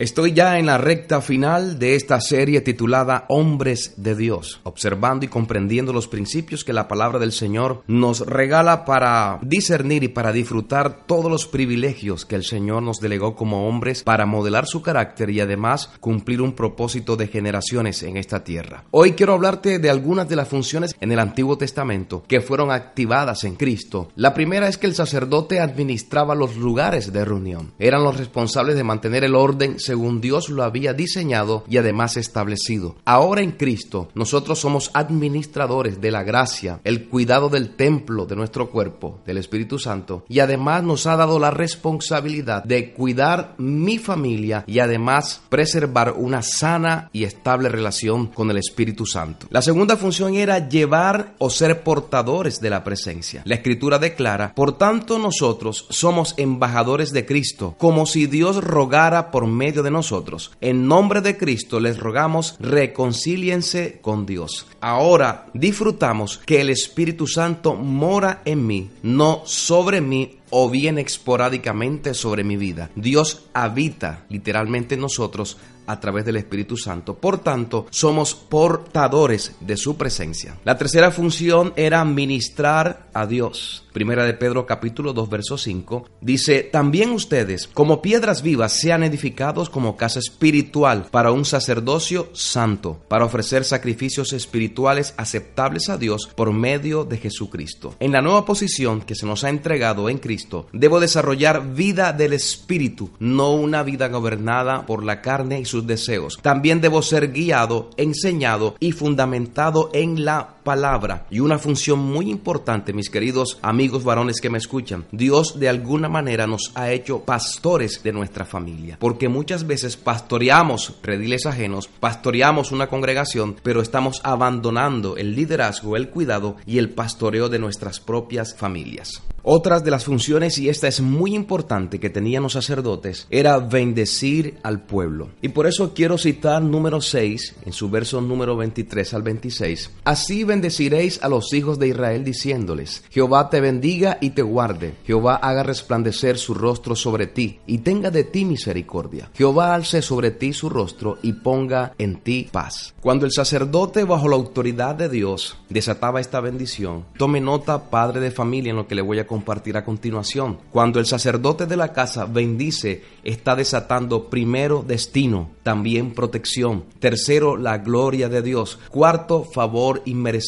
Estoy ya en la recta final de esta serie titulada Hombres de Dios, observando y comprendiendo los principios que la palabra del Señor nos regala para discernir y para disfrutar todos los privilegios que el Señor nos delegó como hombres para modelar su carácter y además cumplir un propósito de generaciones en esta tierra. Hoy quiero hablarte de algunas de las funciones en el Antiguo Testamento que fueron activadas en Cristo. La primera es que el sacerdote administraba los lugares de reunión. Eran los responsables de mantener el orden según Dios lo había diseñado y además establecido. Ahora en Cristo nosotros somos administradores de la gracia, el cuidado del templo de nuestro cuerpo, del Espíritu Santo, y además nos ha dado la responsabilidad de cuidar mi familia y además preservar una sana y estable relación con el Espíritu Santo. La segunda función era llevar o ser portadores de la presencia. La escritura declara, por tanto nosotros somos embajadores de Cristo, como si Dios rogara por medio de nosotros. En nombre de Cristo les rogamos reconcíliense con Dios. Ahora disfrutamos que el Espíritu Santo mora en mí, no sobre mí o bien esporádicamente sobre mi vida. Dios habita literalmente en nosotros a través del Espíritu Santo. Por tanto, somos portadores de su presencia. La tercera función era ministrar a Dios. Primera de Pedro capítulo 2 verso 5 dice, también ustedes como piedras vivas sean edificados como casa espiritual para un sacerdocio santo, para ofrecer sacrificios espirituales aceptables a Dios por medio de Jesucristo. En la nueva posición que se nos ha entregado en Cristo, debo desarrollar vida del Espíritu, no una vida gobernada por la carne y sus deseos. También debo ser guiado, enseñado y fundamentado en la palabra. Y una función muy importante, mis queridos amigos varones que me escuchan, Dios de alguna manera nos ha hecho pastores de nuestra familia. Porque muchas veces pastoreamos rediles ajenos, pastoreamos una congregación, pero estamos abandonando el liderazgo, el cuidado y el pastoreo de nuestras propias familias. Otras de las funciones, y esta es muy importante, que tenían los sacerdotes, era bendecir al pueblo. Y por eso quiero citar número 6, en su verso número 23 al 26. Así bendeciréis a los hijos de Israel diciéndoles, Jehová te bendiga y te guarde, Jehová haga resplandecer su rostro sobre ti y tenga de ti misericordia. Jehová alce sobre ti su rostro y ponga en ti paz. Cuando el sacerdote bajo la autoridad de Dios desataba esta bendición, tome nota, padre de familia, en lo que le voy a compartir a continuación. Cuando el sacerdote de la casa bendice, está desatando primero destino, también protección. Tercero, la gloria de Dios. Cuarto, favor inmerecido.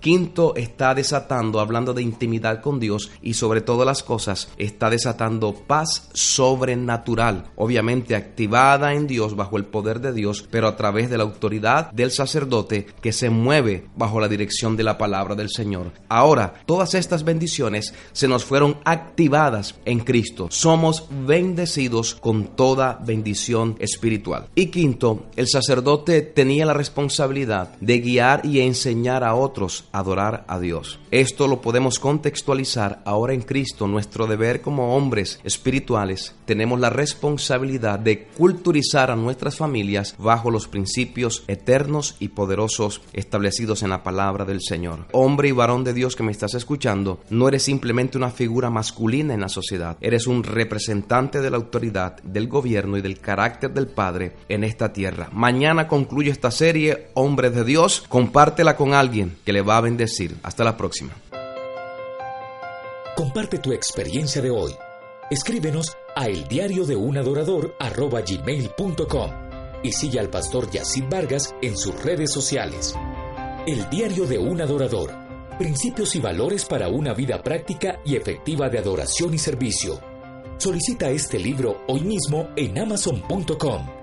Quinto, está desatando, hablando de intimidad con Dios y sobre todas las cosas, está desatando paz sobrenatural. Obviamente activada en Dios bajo el poder de Dios, pero a través de la autoridad del sacerdote que se mueve bajo la dirección de la palabra del Señor. Ahora, todas estas bendiciones se nos fueron activadas en Cristo. Somos bendecidos con toda bendición espiritual. Y quinto, el sacerdote tenía la responsabilidad de guiar y enseñar a otros adorar a Dios. Esto lo podemos contextualizar ahora en Cristo. Nuestro deber como hombres espirituales tenemos la responsabilidad de culturizar a nuestras familias bajo los principios eternos y poderosos establecidos en la palabra del Señor. Hombre y varón de Dios que me estás escuchando, no eres simplemente una figura masculina en la sociedad. Eres un representante de la autoridad, del gobierno y del carácter del Padre en esta tierra. Mañana concluye esta serie, Hombres de Dios. Compártela con que le va a bendecir. Hasta la próxima. Comparte tu experiencia de hoy. Escríbenos a el de un y sigue al pastor Yacid Vargas en sus redes sociales. El diario de un adorador. Principios y valores para una vida práctica y efectiva de adoración y servicio. Solicita este libro hoy mismo en amazon.com.